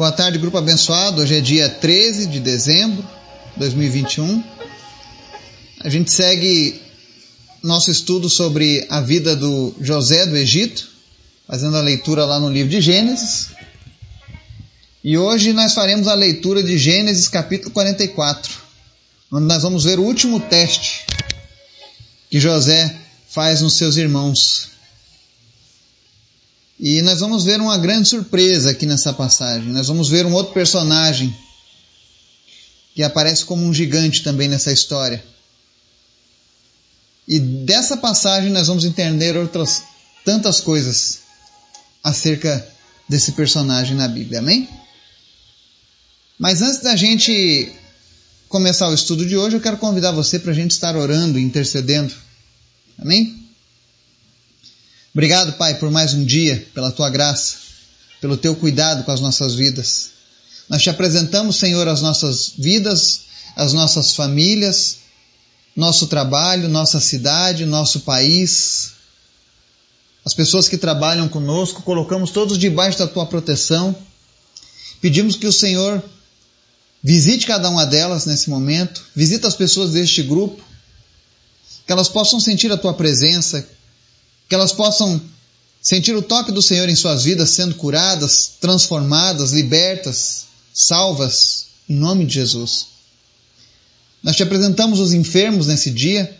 Boa tarde, grupo abençoado. Hoje é dia 13 de dezembro de 2021. A gente segue nosso estudo sobre a vida do José do Egito, fazendo a leitura lá no livro de Gênesis. E hoje nós faremos a leitura de Gênesis capítulo 44, onde nós vamos ver o último teste que José faz nos seus irmãos. E nós vamos ver uma grande surpresa aqui nessa passagem. Nós vamos ver um outro personagem que aparece como um gigante também nessa história. E dessa passagem nós vamos entender outras tantas coisas acerca desse personagem na Bíblia. Amém? Mas antes da gente começar o estudo de hoje, eu quero convidar você para a gente estar orando e intercedendo. Amém? Obrigado, Pai, por mais um dia, pela tua graça, pelo teu cuidado com as nossas vidas. Nós te apresentamos, Senhor, as nossas vidas, as nossas famílias, nosso trabalho, nossa cidade, nosso país, as pessoas que trabalham conosco, colocamos todos debaixo da tua proteção. Pedimos que o Senhor visite cada uma delas nesse momento, visita as pessoas deste grupo, que elas possam sentir a tua presença, que elas possam sentir o toque do Senhor em suas vidas, sendo curadas, transformadas, libertas, salvas, em nome de Jesus. Nós te apresentamos os enfermos nesse dia.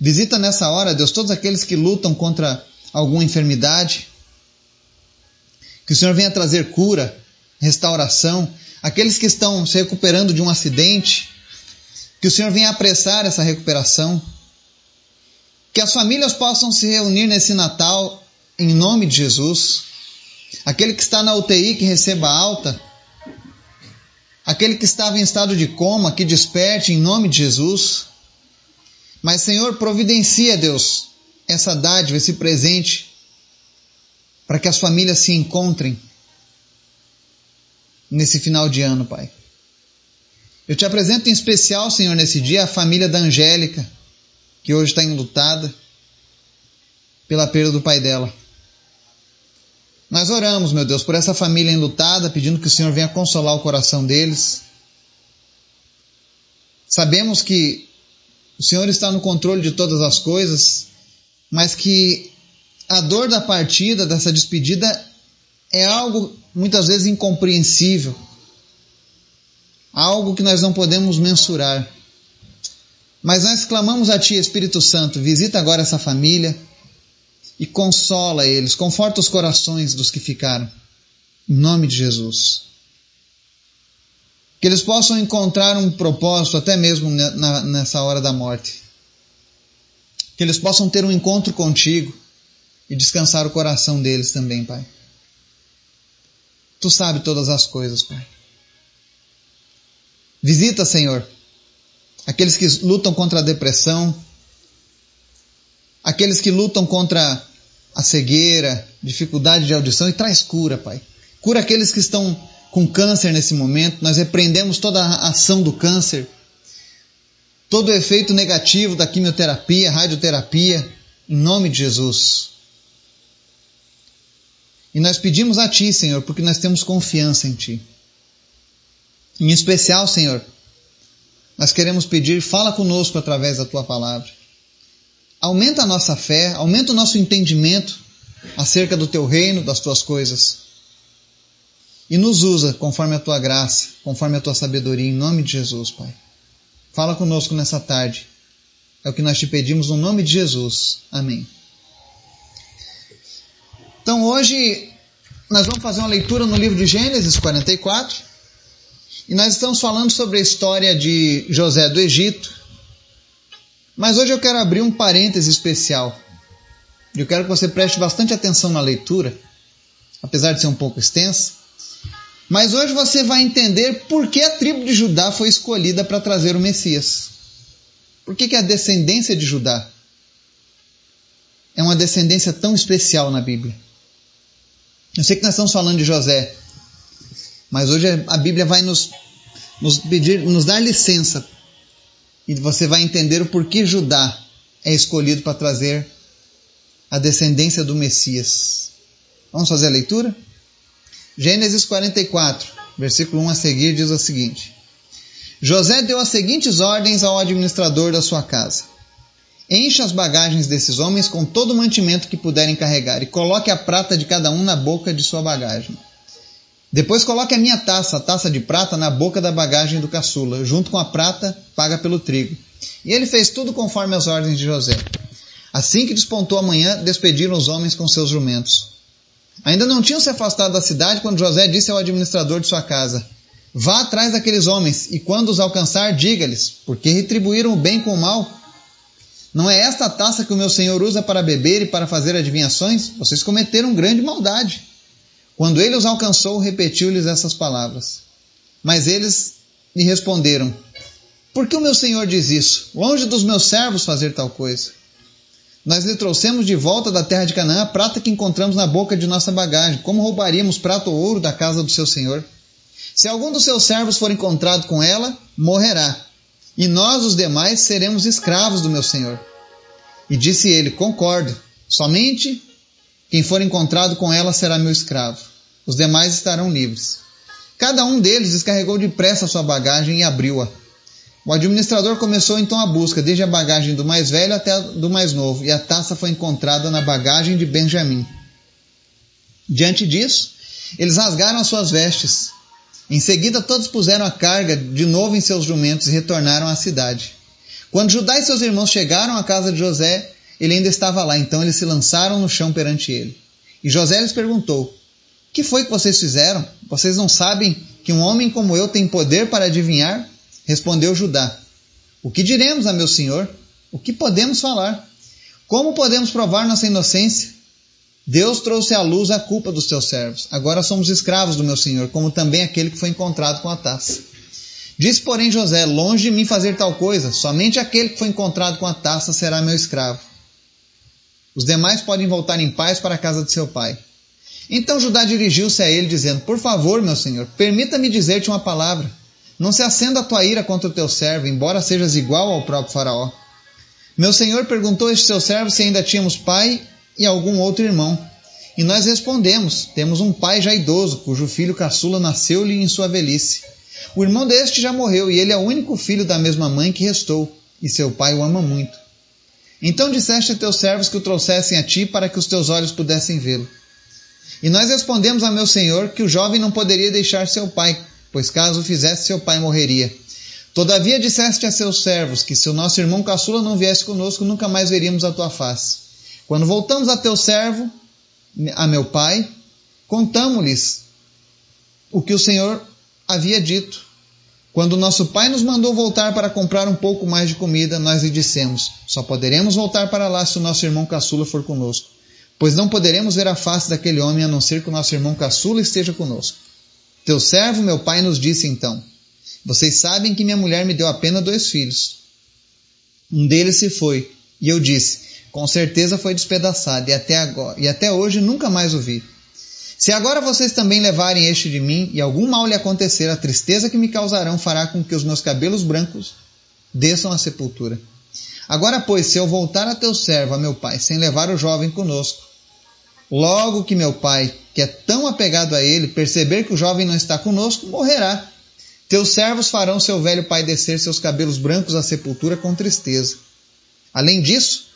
Visita nessa hora, Deus, todos aqueles que lutam contra alguma enfermidade. Que o Senhor venha trazer cura, restauração. Aqueles que estão se recuperando de um acidente, que o Senhor venha apressar essa recuperação. Que as famílias possam se reunir nesse Natal em nome de Jesus. Aquele que está na UTI que receba alta. Aquele que estava em estado de coma que desperte em nome de Jesus. Mas, Senhor, providencia, Deus, essa dádiva, esse presente, para que as famílias se encontrem nesse final de ano, Pai. Eu te apresento em especial, Senhor, nesse dia, a família da Angélica que hoje está enlutada pela perda do pai dela. Nós oramos, meu Deus, por essa família enlutada, pedindo que o Senhor venha consolar o coração deles. Sabemos que o Senhor está no controle de todas as coisas, mas que a dor da partida, dessa despedida, é algo muitas vezes incompreensível, algo que nós não podemos mensurar. Mas nós clamamos a Ti, Espírito Santo, visita agora essa família e consola eles, conforta os corações dos que ficaram. Em nome de Jesus. Que eles possam encontrar um propósito até mesmo nessa hora da morte. Que eles possam ter um encontro contigo e descansar o coração deles também, Pai. Tu sabe todas as coisas, Pai. Visita, Senhor, aqueles que lutam contra a depressão, aqueles que lutam contra a cegueira, dificuldade de audição e traz cura, Pai. Cura aqueles que estão com câncer nesse momento. Nós repreendemos toda a ação do câncer, todo o efeito negativo da quimioterapia, radioterapia, em nome de Jesus. E nós pedimos a Ti, Senhor, porque nós temos confiança em Ti. Em especial, Senhor, nós queremos pedir, fala conosco através da tua palavra. Aumenta a nossa fé, aumenta o nosso entendimento acerca do teu reino, das tuas coisas. E nos usa conforme a tua graça, conforme a tua sabedoria, em nome de Jesus, Pai. Fala conosco nessa tarde. É o que nós te pedimos no nome de Jesus. Amém. Então hoje nós vamos fazer uma leitura no livro de Gênesis 44. E nós estamos falando sobre a história de José do Egito. Mas hoje eu quero abrir um parêntese especial. Eu quero que você preste bastante atenção na leitura, apesar de ser um pouco extensa. Mas hoje você vai entender por que a tribo de Judá foi escolhida para trazer o Messias. Por que, que a descendência de Judá é uma descendência tão especial na Bíblia? Eu sei que nós estamos falando de José, mas hoje a Bíblia vai nos, nos pedir, nos dar licença e você vai entender o porquê Judá é escolhido para trazer a descendência do Messias. Vamos fazer a leitura? Gênesis 44, versículo 1 a seguir, diz o seguinte: José deu as seguintes ordens ao administrador da sua casa: Encha as bagagens desses homens com todo o mantimento que puderem carregar e coloque a prata de cada um na boca de sua bagagem. Depois coloque a minha taça, a taça de prata, na boca da bagagem do caçula, junto com a prata paga pelo trigo. E ele fez tudo conforme as ordens de José. Assim que despontou a manhã, despediram os homens com seus jumentos. Ainda não tinham se afastado da cidade quando José disse ao administrador de sua casa: Vá atrás daqueles homens, e quando os alcançar, diga-lhes, porque retribuíram o bem com o mal. Não é esta a taça que o meu senhor usa para beber e para fazer adivinhações? Vocês cometeram grande maldade. Quando ele os alcançou, repetiu-lhes essas palavras. Mas eles lhe responderam: Por que o meu senhor diz isso? Longe dos meus servos fazer tal coisa. Nós lhe trouxemos de volta da terra de Canaã a prata que encontramos na boca de nossa bagagem. Como roubaríamos prata ou ouro da casa do seu senhor? Se algum dos seus servos for encontrado com ela, morrerá. E nós, os demais, seremos escravos do meu senhor. E disse ele: Concordo. Somente quem for encontrado com ela será meu escravo. Os demais estarão livres. Cada um deles descarregou depressa sua bagagem e abriu-a. O administrador começou então a busca, desde a bagagem do mais velho até a do mais novo, e a taça foi encontrada na bagagem de Benjamim. Diante disso, eles rasgaram as suas vestes. Em seguida, todos puseram a carga de novo em seus jumentos e retornaram à cidade. Quando Judá e seus irmãos chegaram à casa de José, ele ainda estava lá, então eles se lançaram no chão perante ele. E José lhes perguntou: Que foi que vocês fizeram? Vocês não sabem que um homem como eu tem poder para adivinhar? Respondeu Judá: O que diremos a meu senhor? O que podemos falar? Como podemos provar nossa inocência? Deus trouxe à luz a culpa dos teus servos. Agora somos escravos do meu senhor, como também aquele que foi encontrado com a taça. Disse, porém, José: Longe de mim fazer tal coisa, somente aquele que foi encontrado com a taça será meu escravo. Os demais podem voltar em paz para a casa de seu pai. Então Judá dirigiu-se a ele, dizendo: Por favor, meu senhor, permita-me dizer-te uma palavra. Não se acenda a tua ira contra o teu servo, embora sejas igual ao próprio Faraó. Meu senhor perguntou a este seu servo se ainda tínhamos pai e algum outro irmão. E nós respondemos: Temos um pai já idoso, cujo filho caçula nasceu-lhe em sua velhice. O irmão deste já morreu, e ele é o único filho da mesma mãe que restou, e seu pai o ama muito. Então disseste a teus servos que o trouxessem a ti para que os teus olhos pudessem vê-lo. E nós respondemos a meu senhor que o jovem não poderia deixar seu pai, pois caso o fizesse, seu pai morreria. Todavia disseste a seus servos que se o nosso irmão caçula não viesse conosco, nunca mais veríamos a tua face. Quando voltamos a teu servo, a meu pai, contamos-lhes o que o Senhor havia dito. Quando nosso pai nos mandou voltar para comprar um pouco mais de comida, nós lhe dissemos: Só poderemos voltar para lá se o nosso irmão caçula for conosco, pois não poderemos ver a face daquele homem a não ser que o nosso irmão caçula esteja conosco. Teu servo, meu pai, nos disse então: Vocês sabem que minha mulher me deu apenas dois filhos. Um deles se foi, e eu disse: Com certeza foi despedaçado, e até, agora, e até hoje nunca mais o vi. Se agora vocês também levarem este de mim e algum mal lhe acontecer, a tristeza que me causarão fará com que os meus cabelos brancos desçam à sepultura. Agora, pois, se eu voltar a teu servo, a meu pai, sem levar o jovem conosco, logo que meu pai, que é tão apegado a ele, perceber que o jovem não está conosco, morrerá. Teus servos farão seu velho pai descer seus cabelos brancos à sepultura com tristeza. Além disso,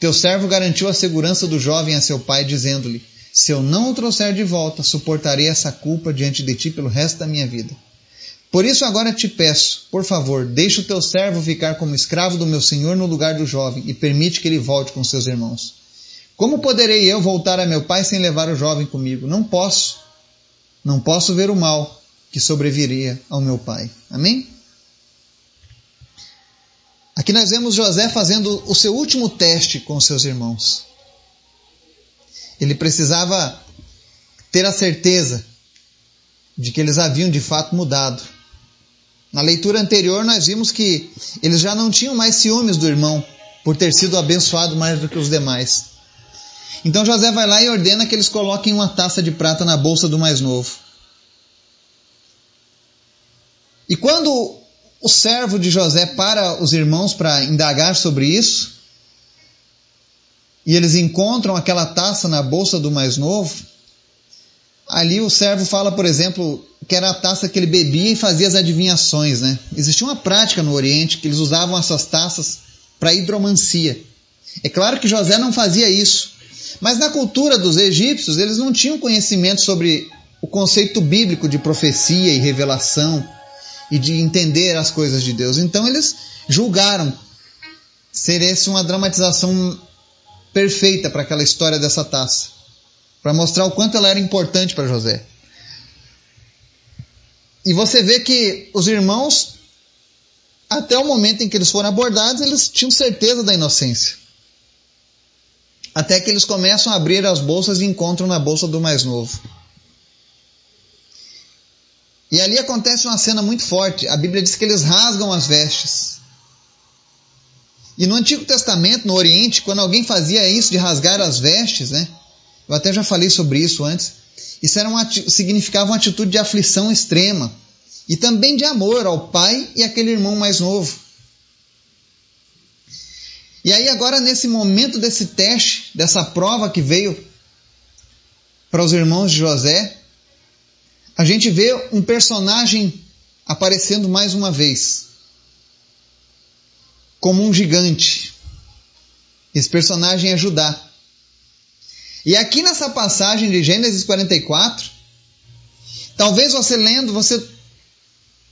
teu servo garantiu a segurança do jovem a seu pai, dizendo-lhe: se eu não o trouxer de volta, suportarei essa culpa diante de ti pelo resto da minha vida. Por isso agora te peço, por favor, deixa o teu servo ficar como escravo do meu senhor no lugar do jovem e permite que ele volte com seus irmãos. Como poderei eu voltar a meu pai sem levar o jovem comigo? Não posso. Não posso ver o mal que sobreviria ao meu pai. Amém? Aqui nós vemos José fazendo o seu último teste com seus irmãos. Ele precisava ter a certeza de que eles haviam de fato mudado. Na leitura anterior, nós vimos que eles já não tinham mais ciúmes do irmão por ter sido abençoado mais do que os demais. Então José vai lá e ordena que eles coloquem uma taça de prata na bolsa do mais novo. E quando o servo de José para os irmãos para indagar sobre isso, e eles encontram aquela taça na bolsa do mais novo, Ali o servo fala, por exemplo, que era a taça que ele bebia e fazia as adivinhações, né? Existia uma prática no Oriente que eles usavam essas taças para hidromancia. É claro que José não fazia isso, mas na cultura dos egípcios eles não tinham conhecimento sobre o conceito bíblico de profecia e revelação e de entender as coisas de Deus. Então eles julgaram ser esse uma dramatização perfeita para aquela história dessa taça, para mostrar o quanto ela era importante para José. E você vê que os irmãos, até o momento em que eles foram abordados, eles tinham certeza da inocência. Até que eles começam a abrir as bolsas e encontram na bolsa do mais novo. E ali acontece uma cena muito forte. A Bíblia diz que eles rasgam as vestes. E no Antigo Testamento, no Oriente, quando alguém fazia isso de rasgar as vestes, né? Eu até já falei sobre isso antes. Isso era uma, significava uma atitude de aflição extrema e também de amor ao pai e aquele irmão mais novo. E aí, agora, nesse momento desse teste, dessa prova que veio para os irmãos de José, a gente vê um personagem aparecendo mais uma vez, como um gigante. Esse personagem é Judá. E aqui nessa passagem de Gênesis 44, talvez você lendo, você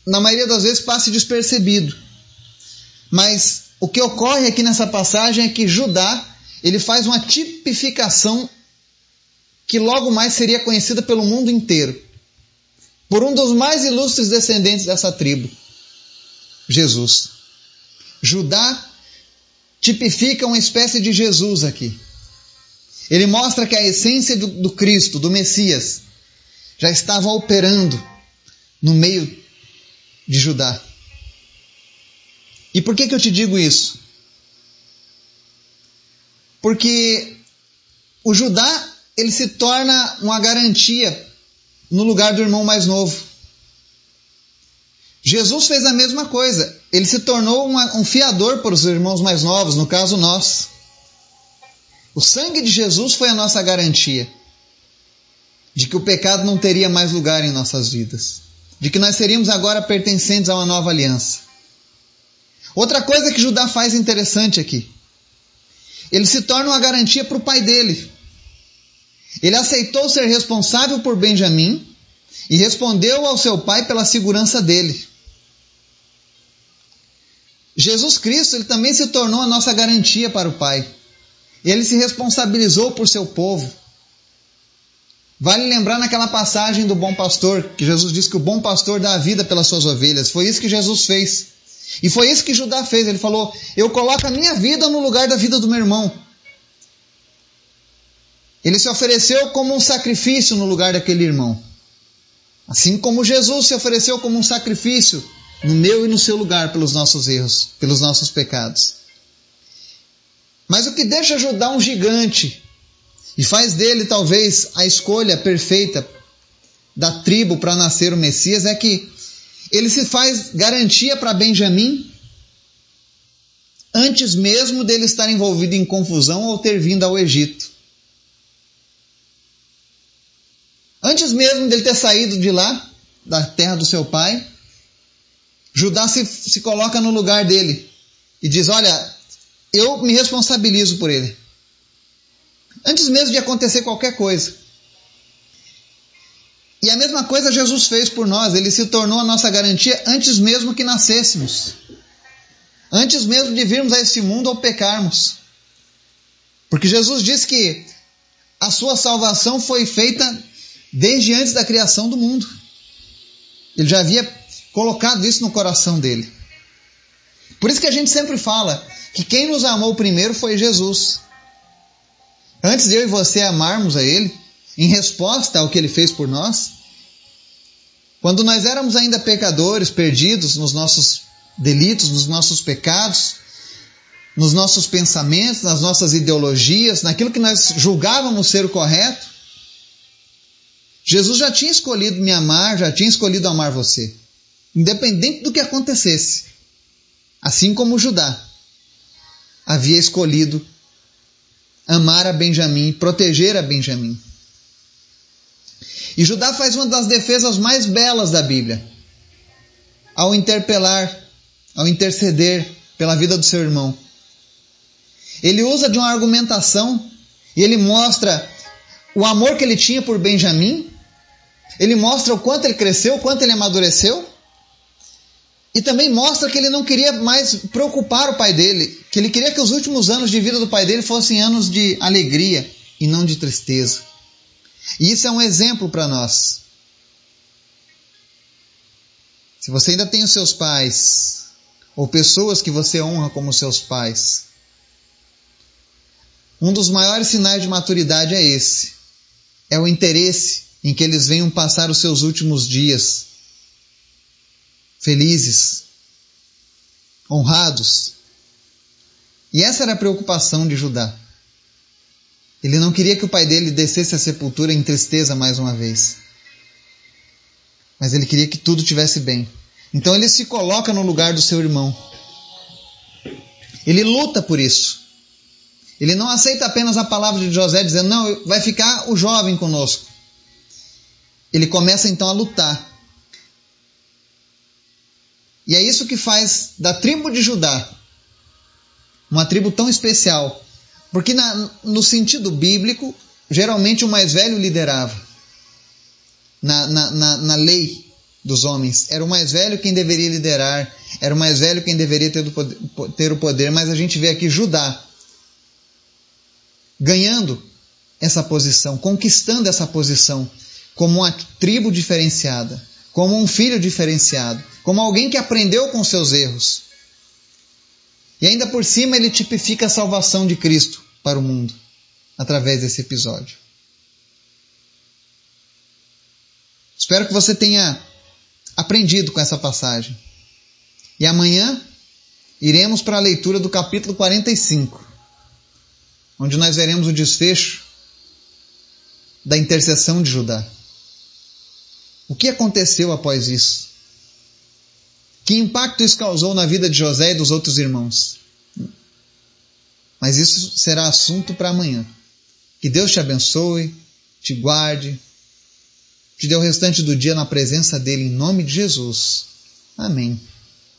na maioria das vezes passe despercebido. Mas o que ocorre aqui nessa passagem é que Judá, ele faz uma tipificação que logo mais seria conhecida pelo mundo inteiro por um dos mais ilustres descendentes dessa tribo, Jesus. Judá tipifica uma espécie de Jesus aqui. Ele mostra que a essência do, do Cristo, do Messias, já estava operando no meio de Judá. E por que, que eu te digo isso? Porque o Judá ele se torna uma garantia no lugar do irmão mais novo. Jesus fez a mesma coisa. Ele se tornou uma, um fiador para os irmãos mais novos, no caso nós. O sangue de Jesus foi a nossa garantia de que o pecado não teria mais lugar em nossas vidas, de que nós seríamos agora pertencentes a uma nova aliança. Outra coisa que Judá faz interessante aqui, ele se torna uma garantia para o pai dele. Ele aceitou ser responsável por Benjamim e respondeu ao seu pai pela segurança dele. Jesus Cristo ele também se tornou a nossa garantia para o Pai. Ele se responsabilizou por seu povo. Vale lembrar naquela passagem do bom pastor, que Jesus disse que o bom pastor dá a vida pelas suas ovelhas. Foi isso que Jesus fez. E foi isso que Judá fez. Ele falou: Eu coloco a minha vida no lugar da vida do meu irmão. Ele se ofereceu como um sacrifício no lugar daquele irmão. Assim como Jesus se ofereceu como um sacrifício no meu e no seu lugar pelos nossos erros, pelos nossos pecados. Mas o que deixa Judá um gigante e faz dele talvez a escolha perfeita da tribo para nascer o Messias é que ele se faz garantia para Benjamim antes mesmo dele estar envolvido em confusão ou ter vindo ao Egito. Antes mesmo dele ter saído de lá, da terra do seu pai, Judá se, se coloca no lugar dele e diz: Olha, eu me responsabilizo por ele. Antes mesmo de acontecer qualquer coisa. E a mesma coisa Jesus fez por nós, ele se tornou a nossa garantia antes mesmo que nascêssemos. Antes mesmo de virmos a esse mundo ou pecarmos. Porque Jesus disse que a sua salvação foi feita desde antes da criação do mundo. Ele já havia colocado isso no coração dele. Por isso que a gente sempre fala que quem nos amou primeiro foi Jesus. Antes de eu e você amarmos a Ele, em resposta ao que Ele fez por nós, quando nós éramos ainda pecadores, perdidos nos nossos delitos, nos nossos pecados, nos nossos pensamentos, nas nossas ideologias, naquilo que nós julgávamos ser o correto, Jesus já tinha escolhido me amar, já tinha escolhido amar você, independente do que acontecesse. Assim como Judá havia escolhido amar a Benjamim, proteger a Benjamim. E Judá faz uma das defesas mais belas da Bíblia. Ao interpelar, ao interceder pela vida do seu irmão. Ele usa de uma argumentação e ele mostra o amor que ele tinha por Benjamim. Ele mostra o quanto ele cresceu, o quanto ele amadureceu. E também mostra que ele não queria mais preocupar o pai dele, que ele queria que os últimos anos de vida do pai dele fossem anos de alegria e não de tristeza. E isso é um exemplo para nós. Se você ainda tem os seus pais, ou pessoas que você honra como seus pais, um dos maiores sinais de maturidade é esse: é o interesse em que eles venham passar os seus últimos dias felizes, honrados. E essa era a preocupação de Judá. Ele não queria que o pai dele descesse à sepultura em tristeza mais uma vez. Mas ele queria que tudo tivesse bem. Então ele se coloca no lugar do seu irmão. Ele luta por isso. Ele não aceita apenas a palavra de José dizendo, não, vai ficar o jovem conosco. Ele começa então a lutar e é isso que faz da tribo de Judá uma tribo tão especial. Porque na, no sentido bíblico, geralmente o mais velho liderava. Na, na, na, na lei dos homens, era o mais velho quem deveria liderar, era o mais velho quem deveria ter, poder, ter o poder, mas a gente vê aqui Judá ganhando essa posição, conquistando essa posição como uma tribo diferenciada como um filho diferenciado, como alguém que aprendeu com seus erros. E ainda por cima ele tipifica a salvação de Cristo para o mundo através desse episódio. Espero que você tenha aprendido com essa passagem. E amanhã iremos para a leitura do capítulo 45, onde nós veremos o desfecho da intercessão de Judá. O que aconteceu após isso? Que impacto isso causou na vida de José e dos outros irmãos? Mas isso será assunto para amanhã. Que Deus te abençoe, te guarde, te dê o restante do dia na presença dele, em nome de Jesus. Amém.